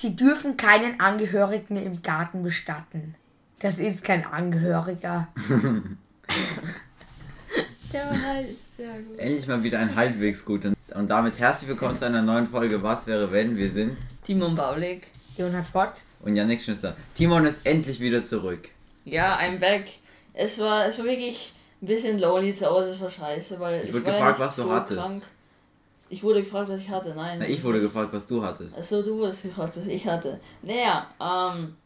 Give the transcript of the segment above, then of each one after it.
sie dürfen keinen Angehörigen im Garten bestatten. Das ist kein Angehöriger. Der war nice, sehr gut. Endlich mal wieder ein halbwegs gut. Und damit herzlich willkommen zu einer neuen Folge Was wäre wenn? Wir sind Timon Baulig. Leonhard Bott. und Yannick Schnister. Timon ist endlich wieder zurück. Ja, I'm back. Es war, es war wirklich ein bisschen lonely zu Hause, es war scheiße, weil ich, wurde war ja gefragt, nicht was du so hattest. krank. Ich wurde gefragt, was ich hatte, nein. Na, ich wurde gefragt, was du hattest. Achso, du wurdest gefragt, was ich hatte. Naja, ähm.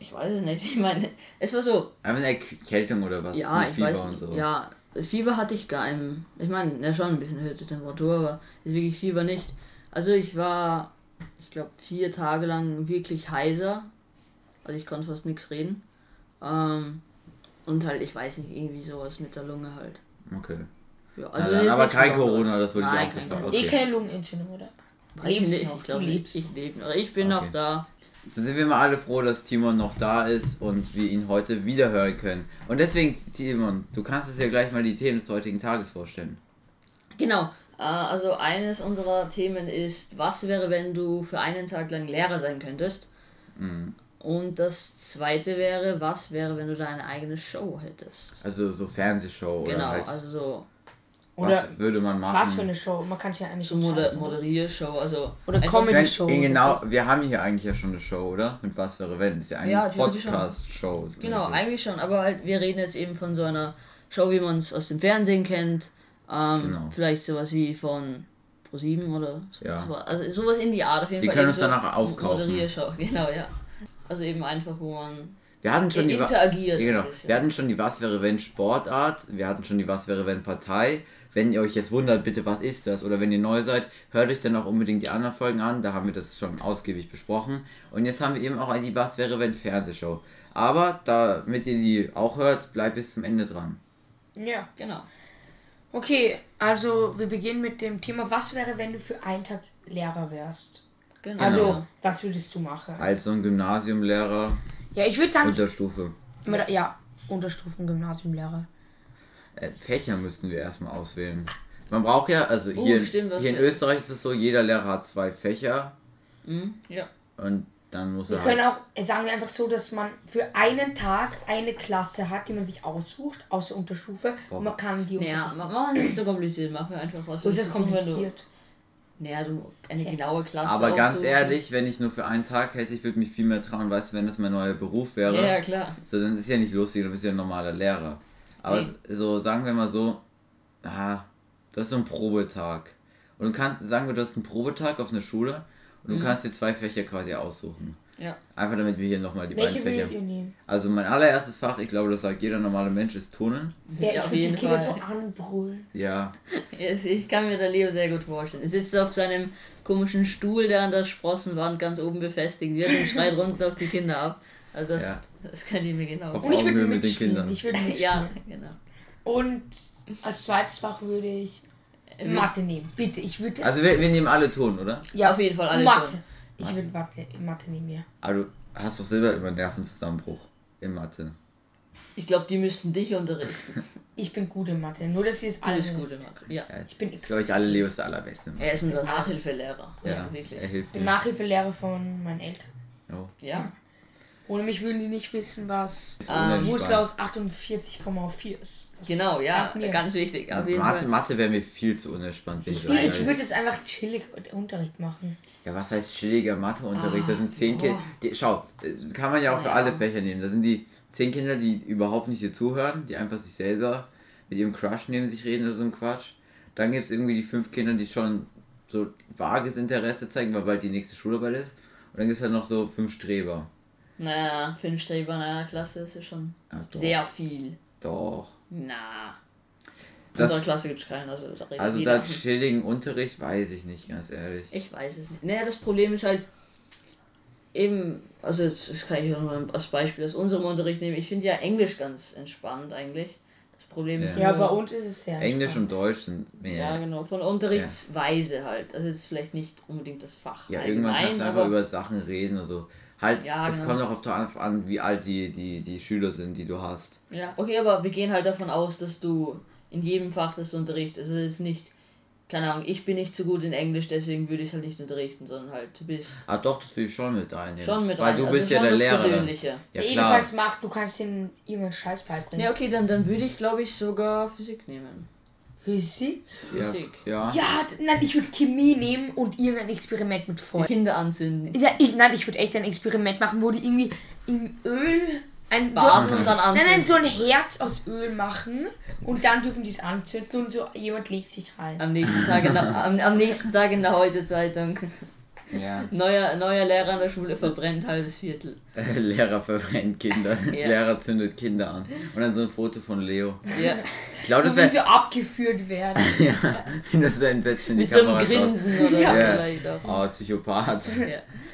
Ich weiß es nicht. Ich meine, es war so. Einfach eine Erkältung oder was? ja, ich Fieber weiß und so. Ja, Fieber hatte ich gar im. Ich meine, ja schon ein bisschen erhöhte Temperatur, aber ist wirklich Fieber nicht. Also ich war, ich glaube, vier Tage lang wirklich heiser. Also ich konnte fast nichts reden. Ähm, und halt, ich weiß nicht, irgendwie sowas mit der Lunge halt. Okay. Ja, Na also dann, jetzt aber kein. Corona, das würde ich auch kein. Corona. Eh Okay. keine Lungenentzündung, oder? Ich nicht, noch, ich glaube, ich lebst. lebe noch. Ich bin Okay. noch da. Dann sind wir mal alle froh, dass Timon noch da ist und wir ihn heute wieder hören können. Und deswegen, Timon, du kannst uns ja gleich mal die Themen des heutigen Tages vorstellen. Genau. Äh, also eines unserer Themen ist, was wäre, wenn du für einen Tag lang Lehrer sein könntest? Mhm. Und das zweite wäre, was wäre, wenn du deine eigene Show hättest? Also so Fernsehshow oder genau, halt, also so, Oder was würde man machen? was für eine Show? Man kann es ja eigentlich so Moder? Moderiershow, also Oder Comedy. Wenn, Show oder genau, wir haben hier eigentlich ja schon eine Show, oder? Mit was wäre wenn? Das ist ja eine Ja, schon. Podcast-Show. Genau, mäßig. eigentlich schon, aber halt, wir reden jetzt eben von so einer Show, wie man es aus dem Fernsehen kennt. Ähm, Genau. Vielleicht sowas wie von Pro7 oder so. Ja. so- Also sowas in die Art auf jeden Die Fall. können eben uns so danach aufkaufen. Moderiershow, genau, ja. Also eben einfach, wo man Wir hatten schon die interagiert. Ja, genau. Wir hatten schon die Was wäre wenn Sportart, wir hatten schon die Was wäre wenn Partei. Wenn ihr euch jetzt wundert, bitte, was ist das? Oder wenn ihr neu seid, hört euch dann auch unbedingt die anderen Folgen an. Da haben wir das schon ausgiebig besprochen. Und jetzt haben wir eben auch die Was wäre wenn Fernsehshow. Aber damit ihr die auch hört, bleibt bis zum Ende dran. Ja. Genau. Okay, also wir beginnen mit dem Thema, was wäre, wenn du für einen Tag Lehrer wärst? genau. Also, was würdest du machen? Als so ein Gymnasiumlehrer, Ja, ich würde sagen, Unterstufe. mit, ja, Unterstufen-Gymnasiumlehrer. Äh, Fächer müssten wir erstmal auswählen. Man braucht ja, also Oh, hier, stimmt, was hier in wir- Österreich ist es so, jeder Lehrer hat zwei Fächer Mhm, ja. und dann muss Wir er können halt, auch, sagen wir einfach so, dass man für einen Tag eine Klasse hat, die man sich aussucht, aus der Unterstufe. Und man kann die Naja, machen wir es nicht so kompliziert, machen wir einfach was. So ist es kompliziert. Naja, du eine genaue Klasse. Aber ganz aussuchen. ehrlich, wenn ich nur für einen Tag hätte, ich würde mich viel mehr trauen, weißt du, wenn das mein neuer Beruf wäre. Ja, ja, klar. So, dann ist ja nicht lustig, du bist ja ein normaler Lehrer. Aber Nee. es, so, sagen wir mal so, ah, das ist so ein Probetag. Und du kannst, sagen wir, du hast einen Probetag auf einer Schule und du Mhm. kannst dir zwei Fächer quasi aussuchen. Ja. Einfach damit wir hier nochmal die Welche beiden Fächer. würdet ihr nehmen? Also mein allererstes Fach, ich glaube, das sagt jeder normale Mensch, ist Turnen. Ja, Ja, ich auf würde die jeden Kinder Fall. so anbrüllen. Ja. Ich kann mir der Leo sehr gut vorstellen. Er sitzt auf seinem komischen Stuhl, der an der Sprossenwand ganz oben befestigt wird und schreit unten auf die Kinder ab. Also das, Ja. das kann ich mir genau Auf Und ich würde mit den mitspielen. Kindern. Ich würde. Ja, genau. Und als zweites Fach würde ich Mathe nehmen. Bitte, ich würde das. Also wir, wir nehmen alle Turnen, oder? ja, auf jeden Fall alle Mathe. Turnen. Ich würde Mathe, Mathe nehmen, ja. Aber du hast doch selber immer Nervenzusammenbruch in Mathe. Ich glaube, die müssten dich unterrichten. Ich bin gut in Mathe. Nur, dass ihr es Du alle bist wisst. gut in Mathe. Ja. Ja, Ich bin ich glaube, ich alle Leo ist der allerbeste. Er ist unser Nachhilfelehrer. Ja, Ja, wirklich. er hilft Ich bin mir. Nachhilfelehrer von meinen Eltern. Oh, Ja. Ohne mich würden die nicht wissen, was Ähm. Wurzel aus 48,4 ist. Das Genau, ja, ganz wichtig. Auf jeden Mathe, Fall. Mathe wäre mir viel zu unentspannt. ich ehrlich. ich würde es einfach chillig Unterricht machen. Ja, was heißt chilliger Matheunterricht? Ah, da sind zehn. Kinder. Die, schau, äh, kann man ja auch für Ja. alle Fächer nehmen. Da sind die zehn Kinder, die überhaupt nicht dir zuhören, die einfach sich selber mit ihrem Crush neben sich reden oder so ein Quatsch. Dann gibt es irgendwie die fünf Kinder, die schon so vages Interesse zeigen, weil bald die nächste Schularbeit ist. Und dann gibt es halt noch so fünf Streber. Naja, fünf Streber in einer Klasse ist ja schon Ja, doch, sehr viel. Doch. Na. In Das- unserer Klasse gibt es keinen, also da Also da chilligen Unterricht weiß ich nicht, ganz ehrlich. Ich weiß es nicht. Naja, das Problem ist halt eben, also das, das kann ich auch mal als Beispiel aus unserem Unterricht nehmen. Ich finde ja Englisch ganz entspannt eigentlich. Das Problem ist Ja, nur, bei uns ist es sehr Englisch und. Deutsch sind mehr. Ja, genau, von Unterrichtsweise halt. Also jetzt vielleicht nicht unbedingt das Fach. Ja, irgendwann kannst du einfach über Sachen reden. Also halt, Ja, es genau. kommt auch auf darauf an, wie alt die, die, die Schüler sind, die du hast. Ja, okay, aber wir gehen halt davon aus, dass du in jedem Fach das du unterrichtest, also jetzt nicht keine Ahnung, ich bin nicht so gut in Englisch, deswegen würde ich es halt nicht unterrichten, sondern halt, du bist Ah doch, das will ich schon mit einnehmen. schon mit Weil rein. du also bist ja schon der Lehrer. Persönliche. Ja Ja, du klar. kannst machen, du kannst den irgendeinen Scheiß beibringen. Ja, okay, dann, dann würde ich, glaube ich, sogar Physik nehmen. Physik? Ja, Physik. ja. Ja, nein, ich würde Chemie nehmen und irgendein Experiment mit Die Feuer. Kinder anzünden. Ja, ich, nein, ich würde echt ein Experiment machen, wo die irgendwie im Öl ein so, Baden und dann Nein, anzünden. nein, so ein Herz aus Öl machen und dann dürfen die es anzünden und so jemand legt sich rein. Am nächsten Tag in der, am, am nächsten Tag in der Heute-Zeitung. Ja. Neuer, neuer Lehrer an der Schule verbrennt halbes Viertel. Lehrer verbrennt Kinder. Ja. Lehrer zündet Kinder an. Und dann so ein Foto von Leo. Ja, Ich glaube, So das wie sie abgeführt werden. Ja, wenn das ein Setz in die mit so einem Kamera. Grinsen oder Ja. so Ja. vielleicht auch. Oh, Psychopath. Ja.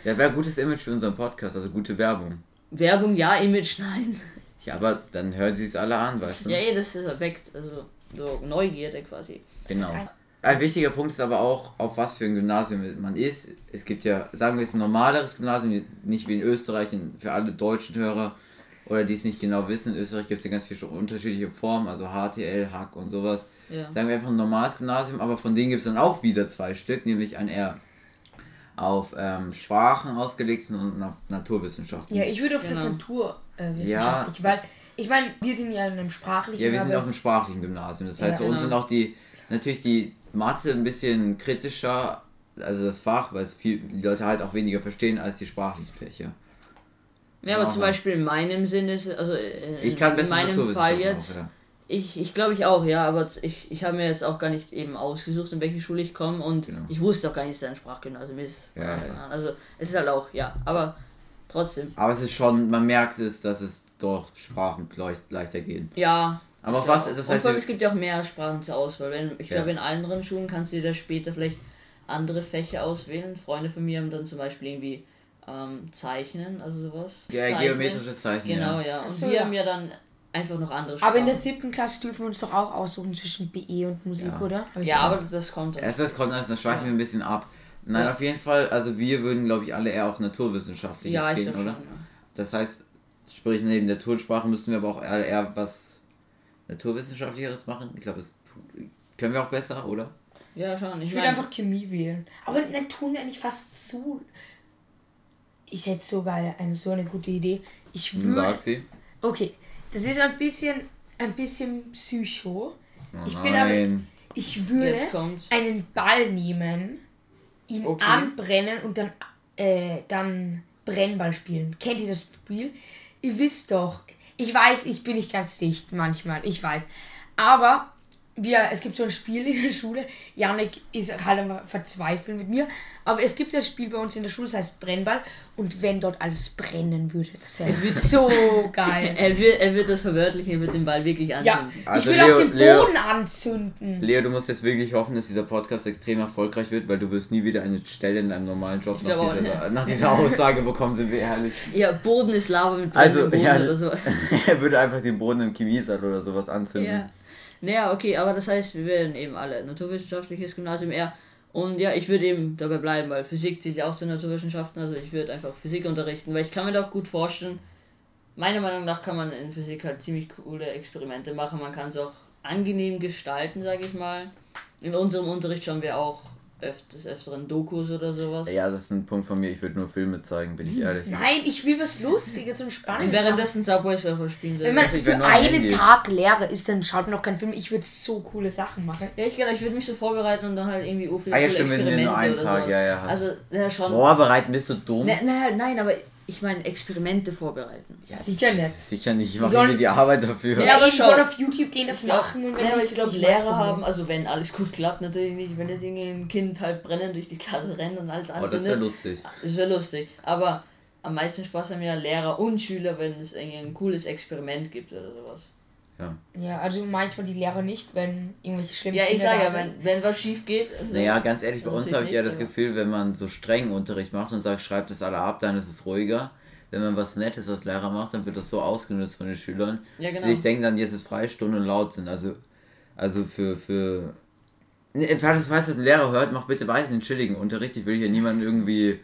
Ja, wäre gutes Image für unseren Podcast, also gute Werbung. Werbung ja, Image nein. Ja, aber dann hören sie es alle an, weißt du? Ja, das ist erweckt, also so Neugierde quasi. Genau. Ein wichtiger Punkt ist aber auch, auf was für ein Gymnasium man ist. Es gibt ja, sagen wir jetzt ein normaleres Gymnasium, nicht wie in Österreich, für alle deutschen Hörer oder die es nicht genau wissen. In Österreich gibt es ja ganz viele unterschiedliche Formen, also HTL, Hack und sowas. Ja. Sagen wir einfach ein normales Gymnasium, aber von denen gibt es dann auch wieder zwei Stück, nämlich ein eher auf ähm, Sprachen ausgelegten und Na Naturwissenschaften. Ja, ich würde auf das Genau. Naturwissenschaftlich, weil ich meine, wir sind ja in einem sprachlichen. Ja, wir sind auf einem sprachlichen Gymnasium. Das heißt, Ja, bei uns genau. sind auch die, natürlich die Mathe ein bisschen kritischer, also das Fach, weil es viel, die Leute halt auch weniger verstehen als die sprachlichen Fächer. Ja, aber zum Beispiel in meinem Sinne ist also äh, Ich kann in meinem Fall jetzt, Auch, ja. ich, ich glaube ich auch, ja, aber ich, ich habe mir jetzt auch gar nicht eben ausgesucht, in welche Schule ich komme und Genau. ich wusste auch gar nicht, dass es ein Sprachgymnasium ist. von Ja. Also es ist halt auch, ja, aber trotzdem, Aber es ist schon, man merkt es, dass es doch Sprachen leicht, leichter gehen. ja. Aber ich auf was, das und heißt, vor allem, es gibt ja auch mehr Sprachen zur Auswahl. Wenn, ich Ja. glaube, in anderen Schulen kannst du dir da später vielleicht andere Fächer auswählen. Freunde von mir haben dann zum Beispiel irgendwie ähm, Zeichnen, also sowas. ja, Zeichnen. geometrische Zeichen. Genau, ja. ja. Und so, wir ja. haben ja dann einfach noch andere Sprachen. Aber in der siebten Klasse dürfen wir uns doch auch aussuchen zwischen BE und Musik, Ja. oder? Hab Ja, aber das kommt dann. Erst das kommt alles, dann schweifen wir ein bisschen ab. Nein, Ja. auf jeden Fall, also wir würden, glaube ich, alle eher auf Naturwissenschaftliches Ja, gehen, oder? schon. Ja. Das heißt, sprich neben der Tonsprache müssten wir aber auch eher was Naturwissenschaftlicheres machen. Ich glaube, das können wir auch besser, oder? ja, schon. Ich Ich würde einfach Chemie wählen. Aber dann tun wir eigentlich fast zu. Ich hätte sogar eine so eine gute Idee. Ich würde. Sag sie. Okay, das ist ein bisschen, ein bisschen Psycho. Oh Ich bin aber- nein. Ich würde einen Ball nehmen, ihn Okay. anbrennen und dann, äh, dann Brennball spielen. Kennt ihr das Spiel? Ihr wisst doch. Ich weiß, ich bin nicht ganz dicht manchmal. Ich weiß. Aber wir, es gibt so ein Spiel in der Schule. Janik ist halt am Verzweifeln mit mir. Aber es gibt das Spiel bei uns in der Schule, das heißt Brennball. Und wenn dort alles brennen würde, das wäre so geil. Er wird, er wird das verwörtlichen, er wird den Ball wirklich Ja, anzünden. Also ich will Leo- auch den Leo- Boden anzünden. Leo, du musst jetzt wirklich hoffen, dass dieser Podcast extrem erfolgreich wird, weil du wirst nie wieder eine Stelle in deinem normalen Job nach dieser, nach dieser Aussage bekommen, sind wir ehrlich. Ja, Boden ist Lava mit Also, brennendem Boden ja, oder sowas. er würde einfach den Boden im Chemiesaal oder sowas anzünden. Ja. Naja, okay, aber das heißt, wir werden eben alle naturwissenschaftliches Gymnasium eher. Und ja, ich würde eben dabei bleiben, weil Physik zählt ja auch zu Naturwissenschaften, also ich würde einfach Physik unterrichten, weil ich kann mir doch gut vorstellen, meiner Meinung nach kann man in Physik halt ziemlich coole Experimente machen, man kann es auch angenehm gestalten, sage ich mal. In unserem Unterricht schauen wir auch öfters, öfteren Dokus oder sowas. Ja, das ist ein Punkt von mir. Ich würde nur Filme zeigen, bin ich ehrlich. Nein, ich will was Lustiges und Spannendes. währenddessen Subway Surfer spielen. Wenn man für einen. Tag Lehrer ist, dann schaut man noch keinen Film. Ich würde so coole Sachen machen. ja, ich, genau, ich würde mich so vorbereiten und dann halt irgendwie oh, viele Ah ja, coole stimmt, Experimente nur einen oder Tag, so. ja, ja. Also, ja, schon. Vorbereiten bist du dumm? Ne, ne, halt, nein, aber ich meine Experimente vorbereiten. Ja, Sicher nicht. Sicher nicht. Ich mache sollen- mir die Arbeit dafür. Ja, Ja, aber ich soll auf YouTube gehen, das machen. Und wenn ja, ich das glaube, Lehrer haben, also wenn alles gut klappt, natürlich nicht, wenn jetzt irgendwie ein Kind halt brennend durch die Klasse rennt und alles Oh, das ist ja anzündet. lustig. das wäre lustig. Aber am meisten Spaß haben ja Lehrer und Schüler, wenn es irgendwie ein cooles Experiment gibt oder sowas. Ja, also manchmal die Lehrer nicht, wenn irgendwelche schlimmen Ja, ich Kinder sage ja, wenn, wenn was schief geht. also- Naja, ganz ehrlich, bei uns habe ich ja das Gefühl, wenn man so strengen Unterricht macht und sagt, schreibt es alle ab, dann ist es ruhiger. Wenn man was Nettes als Lehrer macht, dann wird das so ausgenutzt von den Schülern. Ja, dass genau. Ich denke dann, jetzt ist Freistunde und laut sind. Also, also für, für. Falls falls das ein Lehrer hört, mach bitte weiter den chilligen Unterricht. Ich will hier niemanden irgendwie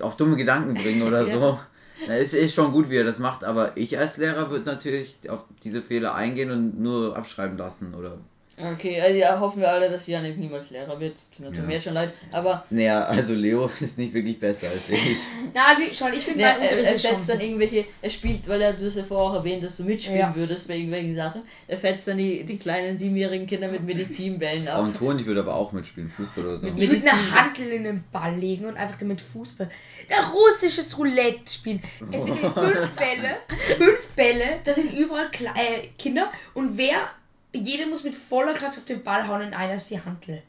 auf dumme Gedanken bringen oder Ja. so. Ist, ist schon gut, wie er das macht, aber ich als Lehrer würde natürlich auf diese Fehler eingehen und nur abschreiben lassen oder Okay, also ja, hoffen wir alle, dass Janik niemals Lehrer wird. Kinder tun Ja. mir schon leid. Aber Naja, also Leo ist nicht wirklich besser als ich. Na, also schon, ich finde ja, mein er, er fetzt dann irgendwelche, er spielt, weil er du hast ja vorher auch erwähnt, dass du mitspielen Ja. würdest bei irgendwelchen Sachen. Er fetzt dann die, die kleinen siebenjährigen Kinder mit Medizinbällen ab. Und Toni würde aber auch mitspielen, Fußball oder so. Mit- Ich würde eine. Handel in den Ball legen und einfach damit Fußball. Na, russisches Roulette spielen. Es sind fünf Bälle, fünf Bälle, da sind überall Kle äh, Kinder und wer, jeder muss mit voller Kraft auf den Ball hauen und einer ist die Handel.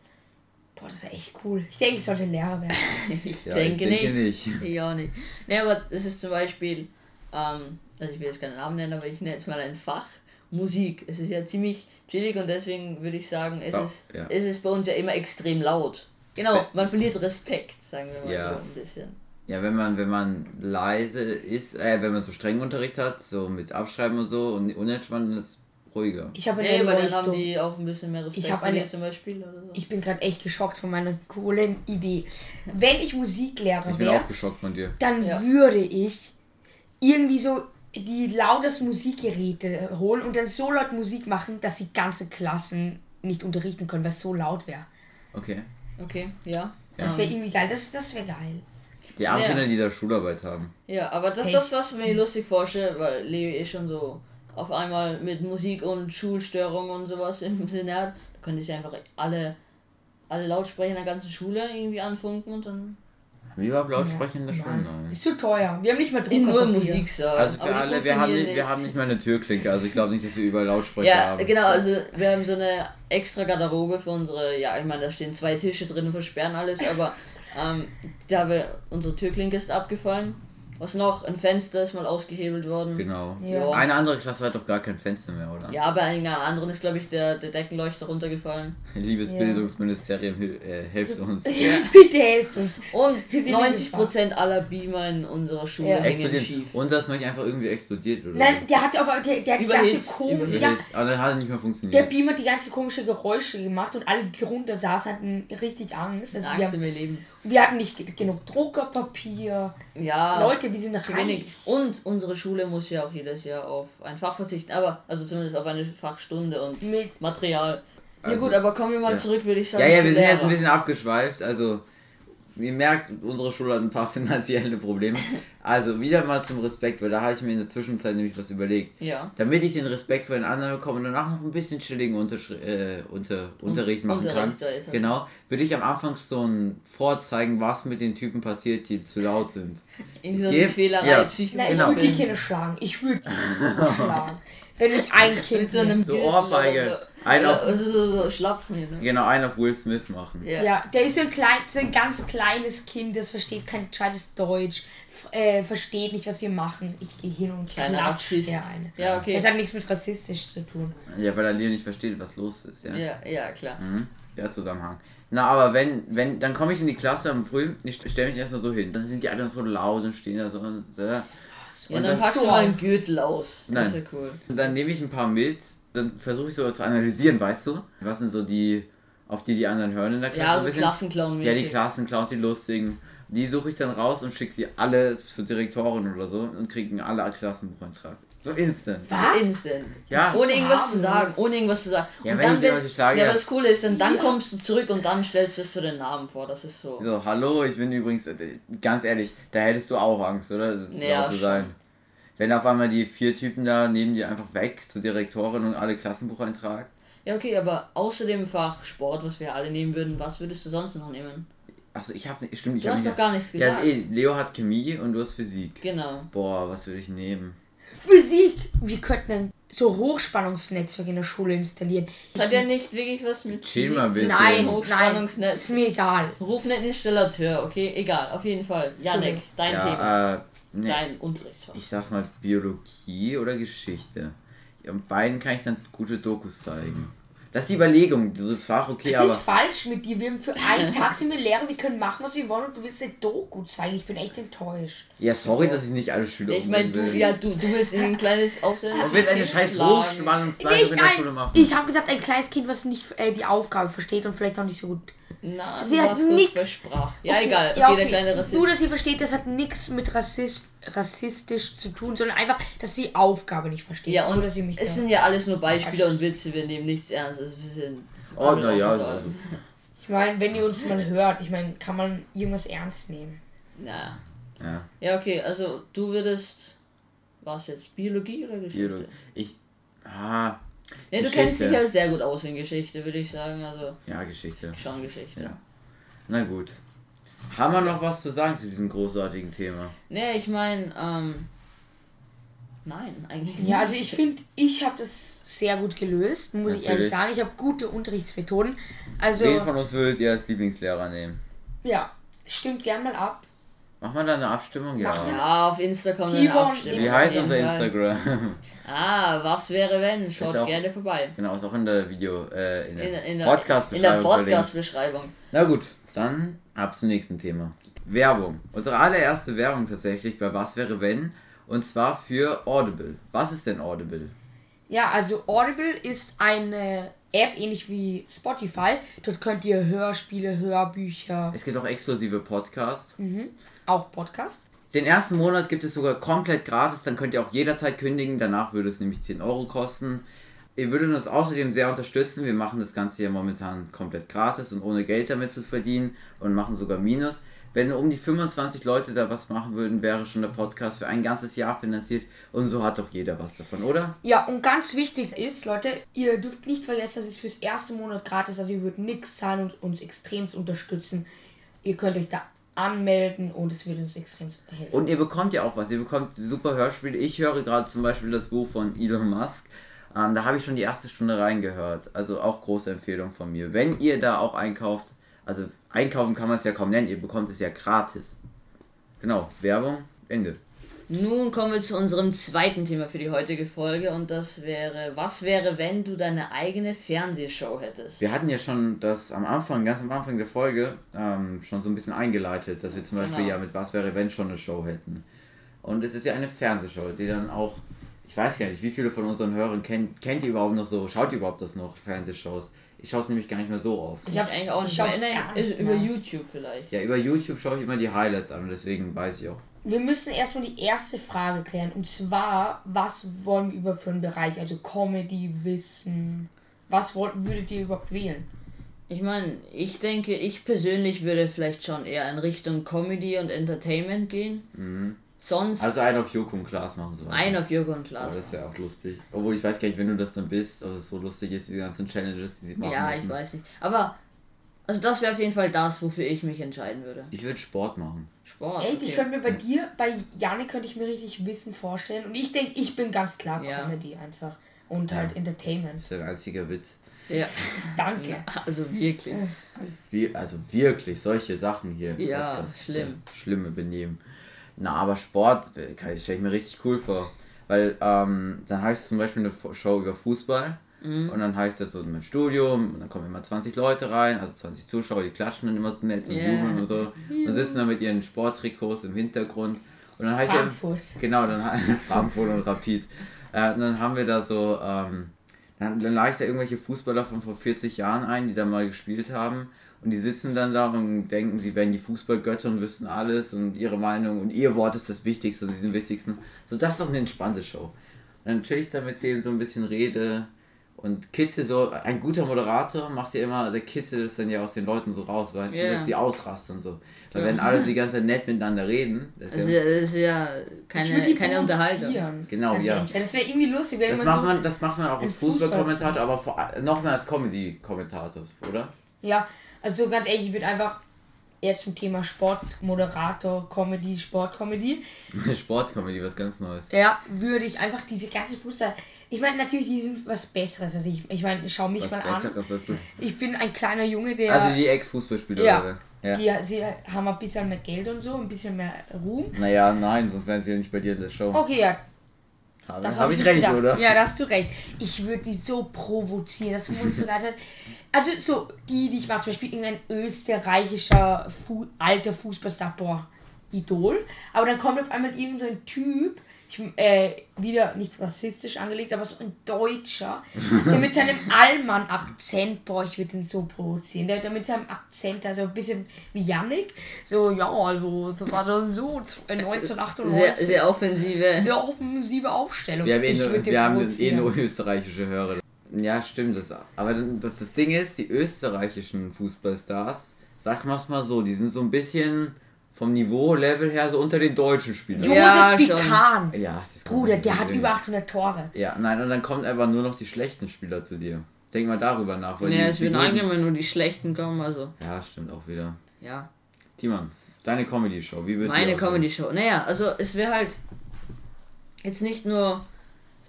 Boah, das ist echt cool. Ich denke, ich sollte Lehrer werden. Ich Ja, denke ich denke nicht. nicht. Ich auch nicht. Ne, aber es ist zum Beispiel, ähm, also ich will jetzt keinen Namen nennen, aber ich nenne jetzt mal ein Fach Musik. Es ist ja ziemlich chillig und deswegen würde ich sagen, es, Ja, ist, ja. es ist bei uns ja immer extrem laut. Genau, man verliert Respekt, sagen wir mal Ja. so ein bisschen. Ja, wenn man, wenn man leise ist, äh, wenn man so strengen Unterricht hat, so mit Abschreiben und so und unentspannt, es ruhiger. Ich habe Nee, eine aber dann haben die auch ein bisschen mehr Respekt Ich hab eine- zum Beispiel oder so. Ich bin gerade echt geschockt von meiner coolen Idee. Wenn ich Musiklehrer Ich bin wäre, auch geschockt von dir. dann Ja. würde ich irgendwie so die lautesten Musikgeräte holen und dann so laut Musik machen, dass die ganze Klassen nicht unterrichten können, weil es so laut wäre. Okay. Okay, ja. Das wäre irgendwie geil. Das, das wäre geil. Die armen Ja. Kinder, die da Schularbeit haben. Ja, aber das Echt? das, was ich mir lustig vorstelle, weil Leo eh schon so auf einmal mit Musik und Schulstörungen und sowas im Sinne hat, da könnte ich einfach alle, alle Lautsprecher in der ganzen Schule irgendwie anfunken und dann Haben wir überhaupt Lautsprecher in der Ja. Schule? Nein. Ist zu teuer. Wir haben nicht mal in nur Druckerpapier. Musiksaal. Also für alle, wir haben, nicht, wir haben nicht mal eine Türklinke, also ich glaube nicht, dass wir überall Lautsprecher Ja, haben. genau, also wir haben so eine extra Garderobe für unsere, ja, ich meine, da stehen zwei Tische drin und versperren alles, aber ähm, da wir, unsere Türklinke ist abgefallen. Was noch? Ein Fenster ist mal ausgehebelt worden. Genau. Ja. Eine andere Klasse hat doch gar kein Fenster mehr, oder? Ja, bei einigen anderen ist, glaube ich, der, der Deckenleuchter runtergefallen. Liebes Ja. Bildungsministerium, äh, helft uns. Bitte helft uns. Und Wir sind 90% aller Beamer in unserer Schule Ja. hängen schief. Unser ist noch nicht einfach irgendwie explodiert, oder? Nein, der hat auf der, der hat die ganze komische. Ja, Ja. Aber dann hat er nicht mehr der funktioniert. Beamer hat die ganze komische Geräusche gemacht und alle, die drunter saßen, hatten richtig Angst. Also Angst haben, in mir leben. Wir hatten nicht ge- genug Druckerpapier. Ja, Leute, wir sind reich. wenig. Und unsere Schule muss ja auch jedes Jahr auf ein Fach verzichten, aber also zumindest auf eine Fachstunde und Mit Material. Also, ja gut, aber kommen wir mal ja. zurück, würde ich sagen. Ja, ja, wir sind jetzt Lehrer. ein bisschen abgeschweift. Also, ihr merkt, unsere Schule hat ein paar finanzielle Probleme. Also, wieder mal zum Respekt, weil da habe ich mir in der Zwischenzeit nämlich was überlegt. Ja. Damit ich den Respekt für den anderen bekomme und danach noch ein bisschen chilligen Unterschri äh, unter Unterricht machen Unterricht, kann, so ist es. genau, würde ich am Anfang so ein vorzeigen, was mit den Typen passiert, die zu laut sind. Irgendwie so eine Fehlerei, ja. Psychologie. Ich Genau. würde die Kinder schlagen. Ich würde die schlagen. Wenn ich ein Kind Mit so einem So Ohrfeige. oder so. Ein Oder auf- also so, so Schlapfen ne? Genau, einen auf Will Smith machen. Ja. Ja, der ist so ein, klein, so ein ganz kleines Kind, das versteht kein gescheites Deutsch, f- äh, versteht nicht, was wir machen. Ich gehe hin und Kleiner klatsch Rassist. der eine. Ja, okay. Das hat nichts mit rassistisch zu tun. Ja, weil er Leo nicht versteht, was los ist, ja. Ja, ja, klar. Mhm. Der Zusammenhang. Na, aber wenn, wenn, dann komme ich in die Klasse am Früh, ich stelle mich erstmal so hin. Dann sind die alle so laut und stehen da so und so. Ja, Und dann das- packst du so mal einen. Gürtel aus. Das Nein. wäre cool. Und dann nehme ich ein paar mit, dann versuche ich so zu analysieren, weißt du? Was sind so die, auf die die anderen hören in der Klasse? Ja, so? Klassenclown Ja, die Klassenclowns, die lustigen. Die suche ich dann raus und schicke sie alle zur Direktorin oder so und kriegen alle einen Klassenbucheintrag. So instant. Was? Instant. Ja. Ohne irgendwas zu sagen. Ohne irgendwas zu sagen. Ja, und wenn dann, ich die Leute schlage, ja, das Coole ist, dann, dann Ja. kommst du zurück und dann stellst du den Namen vor. Das ist so. So, hallo, ich bin übrigens, äh, ganz ehrlich, da hättest du auch Angst, oder? Das Ja, zu schon. sein. Wenn auf einmal die vier Typen da neben dir einfach weg zur Direktorin und alle Klassenbucheintrag. Ja, okay, aber außer dem Fach Sport, was wir alle nehmen würden, was würdest du sonst noch nehmen? Achso, ich hab nicht, stimmt, ich Du hab hast nicht. doch gar nichts ja, gesagt. eh, Leo hat Chemie und du hast Physik. Genau. Boah, was würde ich nehmen? Physik! Wir könnten ein so Hochspannungsnetzwerk in der Schule installieren. Das hat ja nicht wirklich was mit Chill Physik mal ein zu bisschen. tun. Nein, Hochspannungsnetz. ist mir egal. Ruf einen Installateur, okay? Egal, auf jeden Fall. Janik, dein Thema. ja, äh, nee, Dein Unterrichtsfach. ich sag mal Biologie oder Geschichte. Ja, und beiden kann ich dann gute Dokus zeigen. Das ist die Überlegung, diese Fach, okay, Es aber. ist falsch mit dir. Wir haben für einen Tag sind wir Lehrer, wir können machen, was wir wollen und du willst dir Doku zeigen. Ich bin echt enttäuscht. Ja, sorry, dass ich nicht alle Schüler Ich meine, du, will. ja, du, du willst in ein kleines Du ausländisches willst eine scheiß schlagen. Hochspannungsleitung in der Schule machen. ich habe gesagt, ein kleines Kind, was nicht äh, die Aufgabe versteht und vielleicht auch nicht so gut Na, Sie hat Sprach. Ja, Okay, egal. Okay, ja, der kleine Rassist. Nur, dass ihr versteht, das hat nichts mit Rassist, rassistisch zu tun, sondern einfach, dass sie die Aufgabe nicht versteht. ja, nur, und dass sie mich es sind ja alles nur Beispiele und Witze, wir nehmen nichts ernst. Also wir sind Oh, na ja, also, Ich meine, wenn ihr uns mal hört, ich meine, kann man Junges ernst nehmen. Na. ja. Ja, okay, also du würdest. War es jetzt Biologie oder Geschichte? Biolo- Ich, ah, Ne, du kennst dich ja sehr gut aus in Geschichte, würde ich sagen. Also ja, Geschichte. schon Geschichte. Ja. Na gut. Haben wir noch was zu sagen zu diesem großartigen Thema? Ne, ich meine, ähm. Nein, eigentlich nicht. Ja, also ich finde, ich habe das sehr gut gelöst, muss ich ehrlich Natürlich. sagen. Ich habe gute Unterrichtsmethoden. Also, Wen von uns würdet ihr als Lieblingslehrer nehmen? ja, stimmt gern mal ab. Machen wir da eine Abstimmung? Ja. Ja, auf Insta kommt eine Abstimmung. Wie heißt unser. Instagram? Ah, was wäre wenn? Schaut auch- gerne vorbei. genau, ist auch in der Video, äh, in der in, in der Podcast-Beschreibung. Podcast-Beschreibung. Na gut, dann ab zum nächsten Thema. Werbung. Unsere allererste Werbung tatsächlich bei Was wäre wenn? Und zwar für Audible. Was ist denn Audible? Ja, also Audible ist eine App, ähnlich wie Spotify. Dort könnt ihr Hörspiele, Hörbücher, Es gibt auch exklusive Podcasts. auch Podcast. Den ersten Monat gibt es sogar komplett gratis, dann könnt ihr auch jederzeit kündigen. Danach würde es nämlich 10 Euro kosten. Ihr würdet uns außerdem sehr unterstützen. Wir machen das Ganze hier momentan komplett gratis und ohne Geld damit zu verdienen und machen sogar Minus. Wenn um die 25 Leute da was machen würden, wäre schon der Podcast für ein ganzes Jahr finanziert und so hat doch jeder was davon, oder? Ja, und ganz wichtig ist, Leute, ihr dürft nicht vergessen, das ist fürs erste Monat gratis, also ihr würdet nichts zahlen und uns extremst unterstützen. Ihr könnt euch da anmelden und es wird uns extrem helfen. Und ihr bekommt ja auch was. Ihr bekommt super Hörspiele. Ich höre gerade zum Beispiel das Buch von Elon Musk. Ähm, da habe ich schon die erste Stunde reingehört. Also auch große Empfehlung von mir. Wenn ihr da auch einkauft, also einkaufen kann man es ja kaum nennen, ihr bekommt es ja gratis. Genau, Werbung, Ende. Nun kommen wir zu unserem zweiten Thema für die heutige Folge und das wäre, was wäre, wenn du deine eigene Fernsehshow hättest? Wir hatten ja schon das am Anfang, ganz am Anfang der Folge, ähm, schon so ein bisschen eingeleitet, dass wir zum Beispiel Genau. ja mit Was wäre, wenn schon eine Show hätten. Und es ist ja eine Fernsehshow, die dann auch, ich weiß gar nicht, wie viele von unseren Hörern kennt, kennt ihr überhaupt noch so, schaut ihr überhaupt das noch, Fernsehshows? Ich schaue es nämlich gar nicht mehr so oft. Ich hab's- eigentlich auch ich nicht mehr. gar nicht über mehr. YouTube vielleicht. Ja, über YouTube schaue ich immer die Highlights an und deswegen weiß ich auch. Wir müssen erstmal die erste Frage klären. Und zwar, was wollen wir über für einen Bereich? Also Comedy, Wissen. Was wollt, würdet ihr überhaupt wählen? Ich meine, ich denke, ich persönlich würde vielleicht schon eher in Richtung Comedy und Entertainment gehen. Sonst Also einen auf Joko und Klaas machen so. ein auf Joko und Oh, Klaas. das wäre auch lustig. Obwohl ich weiß gar nicht, wenn du das dann bist, ob es so lustig ist, diese ganzen Challenges, die sie machen ja, müssen. ich weiß nicht. Aber, also das wäre auf jeden Fall das, wofür ich mich entscheiden würde. Ich würde Sport machen. Sport. Echt, okay. ich könnte mir bei dir, bei Janik könnte ich mir richtig Wissen vorstellen. Und ich denke, ich bin ganz klar Ja. Comedy einfach. Und halt Entertainment. Das ist ein einziger Witz. Ja, Danke. also wirklich. Wie, also wirklich, solche Sachen hier. im Ja, Podcast. schlimm. Schlimme Benehmen. Na, aber Sport äh, stelle ich mir richtig cool vor. Weil ähm, dann heißt es zum Beispiel eine Show über Fußball. Mhm. Und dann heißt es so im Studium, und dann kommen immer 20 Leute rein, also 20 Zuschauer, die klatschen dann immer so nett und Ja. jubeln und so. Und sitzen dann mit ihren Sporttrikots im Hintergrund. Und dann heißt ja, Frankfurt. Genau, dann Frankfurt und Rapid. Äh, und dann haben wir da so, ähm, dann, dann lade ich da irgendwelche Fußballer von vor 40 Jahren ein, die da mal gespielt haben. Und die sitzen dann da und denken, sie wären die Fußballgötter und wüssten alles und ihre Meinung und ihr Wort ist das Wichtigste, sie sind wichtigsten. So, das ist doch eine entspannte Show. Und dann chill ich da mit denen so ein bisschen rede und kitzel so, ein guter Moderator macht ja immer, der kitzelt es dann ja aus den Leuten so raus, weißt du, Ja. dass die ausrasten und so. Dann Ja. werden alle die ganze Zeit nett miteinander reden. Das Das ist ist ja, das ist ja keine, keine Unterhaltung. Genau, Ganz ja. Weil das wäre irgendwie lustig, wenn Das man macht, so. man, das macht man auch als Fußballkommentator, Fußball- aber vor, noch mehr als Comedy-Kommentator, oder? Ja, also ganz ehrlich, ich würde einfach jetzt zum Thema Sport, Moderator, Comedy, Sport-Comedy. Sportcomedy, was ganz Neues. Ja, würde ich einfach diese ganze Fußball. Ich meine, natürlich, die sind was Besseres als ich. Ich meine, schau mich Was mal an. Besseres als du. Ich bin ein kleiner Junge, der. Also die Ex-Fußballspieler, Ja. Ja. die, sie haben ein bisschen mehr Geld und so, ein bisschen mehr Ruhm. Naja, nein, sonst wären sie ja nicht bei dir in der Show. Okay, ja, Habe das hab hab ich recht, gedacht. oder? Ja, da hast du recht. Ich würde die so provozieren. Das musst du leider. Also, so, die, die ich mache, zum Beispiel irgendein österreichischer Fu alter Fußballstar, boah, Idol. Aber dann kommt auf einmal irgend so ein Typ, ich, äh, wieder nicht rassistisch angelegt, aber so ein Deutscher, der mit seinem Allmann-Akzent, boah, ich würde den so provozieren, der, der mit seinem Akzent, also ein bisschen wie Yannick, so, ja, also, das war dann so äh, 1998. Sehr, sehr offensive. Sehr offensive Aufstellung. Wir haben, eh wir haben eh nur österreichische Hörer. Ja, stimmt. Das, aber das, das Ding ist, die österreichischen Fußballstars, sag mal's mal so, die sind so ein bisschen vom Niveau-Level her so unter den deutschen Spielern. Josef Ja, schon. Pikan. Ja, das kann Bruder, der hat über 800 Tore. Ja, nein, und dann kommen einfach nur noch die schlechten Spieler zu dir. Denk mal darüber nach. weil Ja, die- es würden guten- allgemein nur die schlechten kommen, also Ja, stimmt auch wieder. ja. Timon, deine Comedy-Show, wie wird die Meine? Comedy-Show. Naja, also es wäre halt jetzt nicht nur,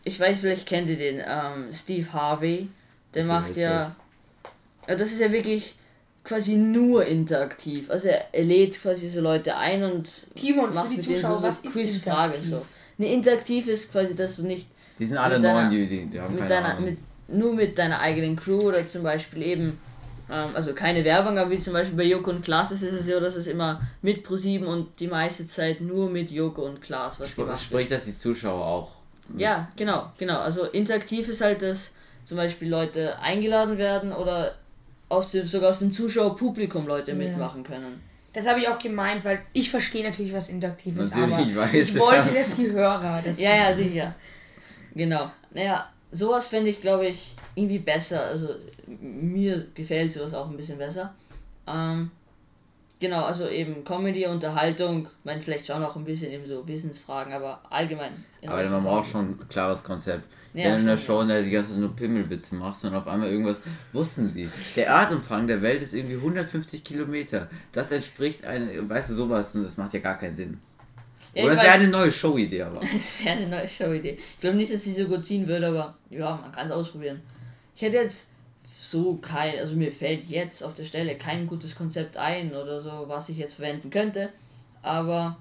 ich weiß, vielleicht kennt ihr den, ähm, Steve Harvey. Der macht ja, ja, das ist ja wirklich quasi nur interaktiv. Also er, er lädt quasi so Leute ein und Timon, für macht die mit denen Zuschauer, so, was so ist Quizfrage interaktiv? so. Ne, interaktiv ist quasi, dass du nicht Die sind alle Mit deiner- neun, die, die, die haben mit keine deiner, Ahnung. mit, nur mit deiner eigenen Crew oder zum Beispiel eben, ähm, also keine Werbung, aber wie zum Beispiel bei Joko und Klaas ist es so, dass es immer mit Pro7 und die meiste Zeit nur mit Joko und Klaas was gemacht wird. Sprich, dass die Zuschauer auch. mit- Ja, genau, genau. Also interaktiv ist halt, dass zum Beispiel Leute eingeladen werden oder aus dem, sogar aus dem Zuschauerpublikum Leute Ja. mitmachen können. Das habe ich auch gemeint, weil ich verstehe natürlich, was interaktiv ist, aber ich weiß ich wollte, dass die Hörer das Ja, ja, sicher. Genau. Naja, sowas fände ich, glaube ich, irgendwie besser. Also mir gefällt sowas auch ein bisschen besser. Ähm, genau, also eben Comedy, Unterhaltung, meine vielleicht schon auch ein bisschen eben so Wissensfragen, aber allgemein. in Aber Richtung man braucht Comedy. schon ein klares Konzept. Ja, Wenn du in der schon, Show der die ganze Zeit nur Pimmelwitze machst und auf einmal irgendwas, wussten sie, der Erdumfang der Welt ist irgendwie 150 Kilometer. Das entspricht eine, weißt du, sowas, und das macht ja gar keinen Sinn. Ja, Oder es wäre eine neue Showidee, aber. Es wäre eine neue Showidee. Ich glaube nicht, dass sie so gut ziehen würde, aber ja, man kann es ausprobieren. Ich hätte jetzt so kein, also mir fällt jetzt auf der Stelle kein gutes Konzept ein oder so, was ich jetzt verwenden könnte. Aber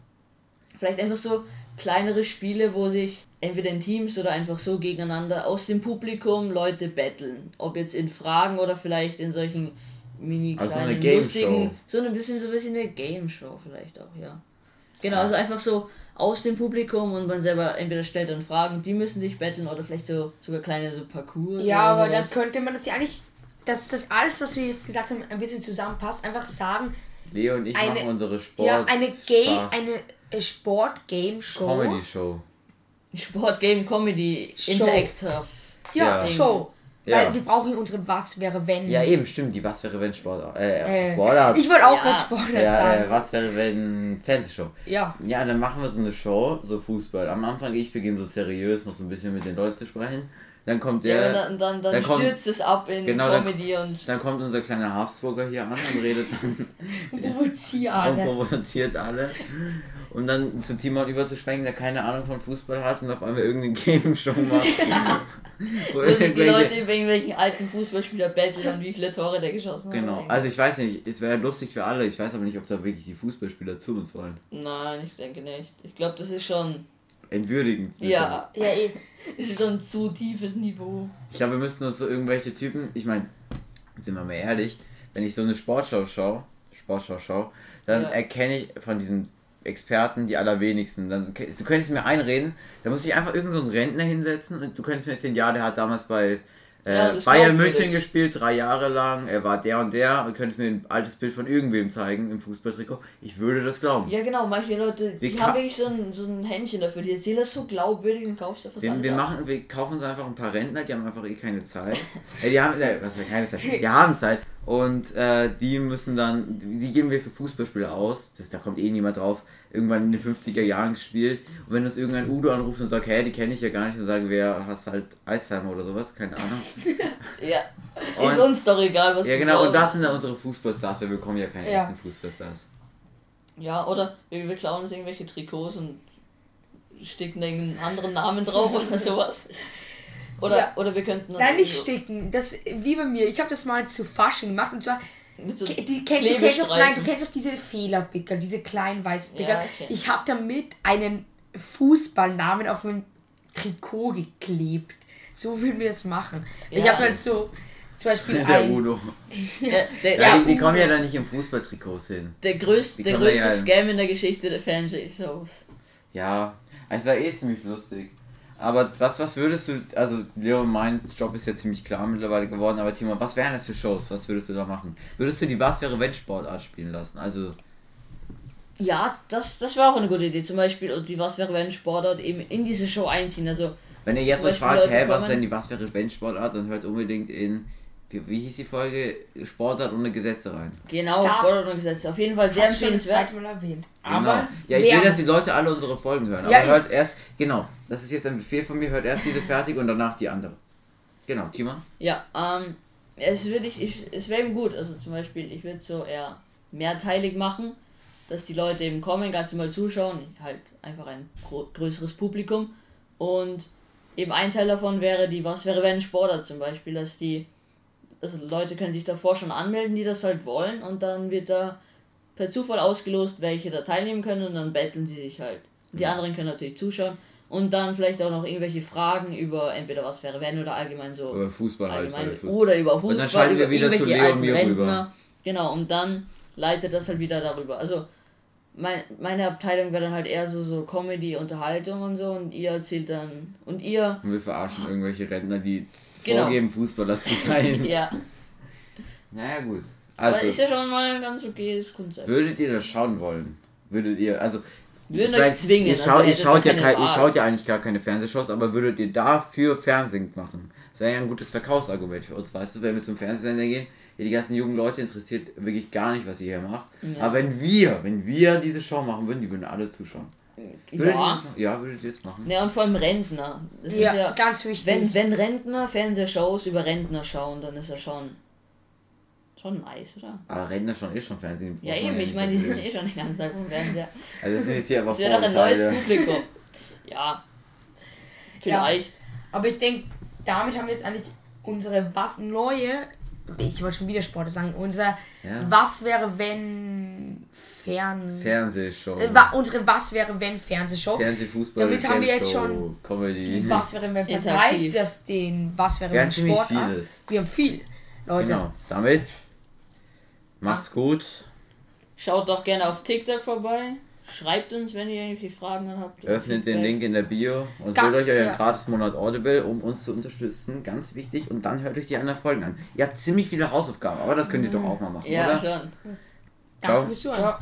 vielleicht einfach so kleinere Spiele, wo sich entweder in Teams oder einfach so gegeneinander aus dem Publikum Leute betteln. Ob jetzt in Fragen oder vielleicht in solchen mini Also so eine kleinen Game lustigen, so ein bisschen so ein bisschen eine Game Show vielleicht auch, ja. Genau, also einfach so aus dem Publikum und man selber entweder stellt dann Fragen, die müssen sich betteln oder vielleicht so sogar kleine so Parcours. Ja, oder aber dann könnte man das ja eigentlich, dass das alles, was wir jetzt gesagt haben, ein bisschen zusammenpasst. Einfach sagen, Leo und ich Eine- machen unsere Sport. ja, eine Game, eine äh, Sport-Game-Show. Comedy Show. Sport, Game, Comedy, Show. Interactive. Ja, Ja. Show. Ja. Weil wir brauchen unsere Was wäre wenn. Ja, eben, stimmt. Die Was wäre wenn Sportart. Äh, Äh, Sportart. Ich wollte auch Ja. gerade Sportart ja, sagen. äh, was wäre wenn Fernsehshow. Ja. Ja, dann machen wir so eine Show, so Fußball. Am Anfang, ich beginne so seriös noch so ein bisschen mit den Leuten zu sprechen. Dann kommt Ja, der, und dann, dann, dann dann kommt- stürzt es ab in Genau, dann- Comedy und dann kommt unser kleiner Habsburger hier an und redet dann und alle. provoziert alle. Um dann zu Timon überzuschwenken, der keine Ahnung von Fußball hat und auf einmal irgendeine Game-Show macht. Wo wo die Leute über irgendwelchen alten Fußballspieler betteln und wie viele Tore der geschossen hat. Genau, also ich weiß nicht, es wäre lustig für alle, ich weiß aber nicht, ob da wirklich die Fußballspieler zu uns wollen. Nein, ich denke nicht. Ich glaube, das ist schon, Entwürdigend. ja, Ja, eh. ist schon ein zu tiefes Niveau. Ich glaube, wir müssten uns so irgendwelche Typen, ich meine, sind wir mal ehrlich, wenn ich so eine Sportschau schaue, Sportschau schaue, dann Ja. erkenne ich von diesen Experten die allerwenigsten. Dann, du könntest mir einreden, da muss ich einfach irgendeinen so Rentner hinsetzen und du könntest mir erzählen, ja, der hat damals bei äh, Ja, Bayern. München gespielt, drei Jahre lang, er war der und der und könntest mir ein altes Bild von irgendwem zeigen im Fußballtrikot. Ich würde das glauben. Ja, genau, manche Leute, die haben wirklich so ein, so ein Händchen dafür. Die erzählen das so glaubwürdig und kaufst du Wir, wir, machen, wir kaufen uns einfach ein paar Rentner, die haben einfach eh keine Zeit. äh, die haben, äh, was keine Zeit? Die haben Zeit. Und äh, die müssen dann, die die geben wir für Fußballspieler aus. Das, da kommt eh niemand drauf. Irgendwann in den 50er Jahren gespielt. Und wenn uns irgendein Udo anruft und sagt, hey, die kenne ich ja gar nicht, dann sagen wir, hast halt Eisheimer oder sowas, keine Ahnung. Ja, Und- ist uns doch egal, was ja, du genau, und glaubst. das sind dann unsere Fußballstars. Wir bekommen ja keine Ja. echten Fußballstars. Ja, oder wir, wir klauen uns irgendwelche Trikots und sticken einen anderen Namen drauf oder sowas. Oder, Ja. oder wir könnten... Nein, nicht so sticken. Das wie bei mir. Ich habe das mal zu Fasching gemacht und zwar Mit so Ke- Die, kenn, du, kennst doch, nein, du kennst doch diese Fehlerpicker, diese kleinen weißen Picker. Ja, okay. Ich habe damit einen Fußballnamen auf mein Trikot geklebt. So würden wir das machen. Ich Ja. habe halt so zum Beispiel Der ein. Udo. Der, der, Ja, Ja, die, die Udo. kommen ja dann nicht im Fußballtrikots hin. der größte, Die der größte ja- Scam in der Geschichte der Fernsehshows. Ja, es war eh ziemlich lustig. Aber was, was würdest du, also Leo, mein Job ist ja ziemlich klar mittlerweile geworden, aber Timo, was wären das für Shows? Was würdest du da machen? Würdest du die Was wäre wenn Sportart spielen lassen? Also, Ja, das, das wäre auch eine gute Idee. Zum Beispiel, und die Was wäre wenn Sportart eben in diese Show einziehen. Also, wenn ihr jetzt euch fragt, hä, was kommen- denn die Was wäre wenn Sportart, dann hört unbedingt in, wie, wie hieß die Folge? Sportart ohne Gesetze rein. genau, Stark. Sportart und Gesetze. Auf jeden Fall sehr Hast du schon das empfehlenswert. Mal erwähnt. Genau. Aber. ja, ich will, dass die Leute alle unsere Folgen hören. Aber Ja, hört erst, genau, das ist jetzt ein Befehl von mir, hört erst diese fertig und danach die andere. Genau, Timo? Ja, ähm, es würde ich, ich es wäre eben gut. Also zum Beispiel, ich würde so eher mehrteilig machen, dass die Leute eben kommen, ganz normal zuschauen, halt einfach ein größeres Publikum. Und eben ein Teil davon wäre die Was wäre wenn Sportart zum Beispiel, dass die, also Leute können sich davor schon anmelden, die das halt wollen und dann wird da per Zufall ausgelost, welche da teilnehmen können und dann betteln sie sich halt. Die anderen können natürlich zuschauen und dann vielleicht auch noch irgendwelche Fragen über entweder was wäre wenn oder allgemein so Über Fußball halt. allgemein oder Fußball. oder über Fußball, über irgendwelche alten Rentner. rüber. Genau, und dann leitet das halt wieder darüber. Also mein, meine Abteilung wäre dann halt eher so, so Comedy, Unterhaltung und so und ihr erzählt dann und ihr Und wir verarschen irgendwelche Rentner, die Genau. vorgeben, Fußballer zu sein. ja. Naja, gut. Aber ist Also, ja schon mal ein ganz okayes Konzept. würdet ihr das schauen wollen? Würdet ihr, also. Würden ich euch zwingen, Ihr, also schaut, ihr, schaut ja kein, ihr schaut ja eigentlich gar keine Fernsehshows, aber würdet ihr dafür Fernsehen machen? Das wäre ja ein gutes Verkaufsargument für uns, weißt du, wenn wir zum Fernsehsender gehen, die ganzen jungen Leute interessiert wirklich gar nicht, was ihr hier macht. Ja. Aber wenn wir, wenn wir diese Show machen würden, die würden alle zuschauen. Würdet ihr das Ja. machen? Ja, würdet ihr das machen? ja, und vor allem Rentner. Das Ja, ist ja, ganz wichtig. wenn, wenn Rentner Fernsehshows über Rentner schauen, dann ist er schon schon nice, oder? Aber Rentner schon eh schon Fernsehen. Ja eben, ich meine, die sitzen eh schon den ganzen Tag vom Fernseher. Also das sind jetzt hier aber Das wäre doch ein neues. Publikum. Ja. Vielleicht. Aber ich denke, damit haben wir jetzt eigentlich unsere was neue. Ich wollte schon wieder Sport sagen. Unser Ja. Was wäre wenn Fern. Fernsehshow. äh, wa unsere Was wäre wenn Fernsehshow. Fernsehfußball, Damit haben wir jetzt schon Comedy. Die Was wäre wenn Partei, das den Was wäre Wir wenn Sportart. vieles. Wir haben viel, Leute. Genau. Damit macht's gut. Schaut doch gerne auf TikTok vorbei. Schreibt uns, wenn ihr irgendwelche Fragen habt. Öffnet den. Link in der Bio und Ga- holt euch euren ja. Gratis-Monat Audible, um uns zu unterstützen. Ganz wichtig. Und dann hört euch die anderen Folgen an. Ihr habt ziemlich viele Hausaufgaben, aber das könnt ihr doch auch mal machen, Ja, oder? schon. Danke fürs Zuhören. Ciao.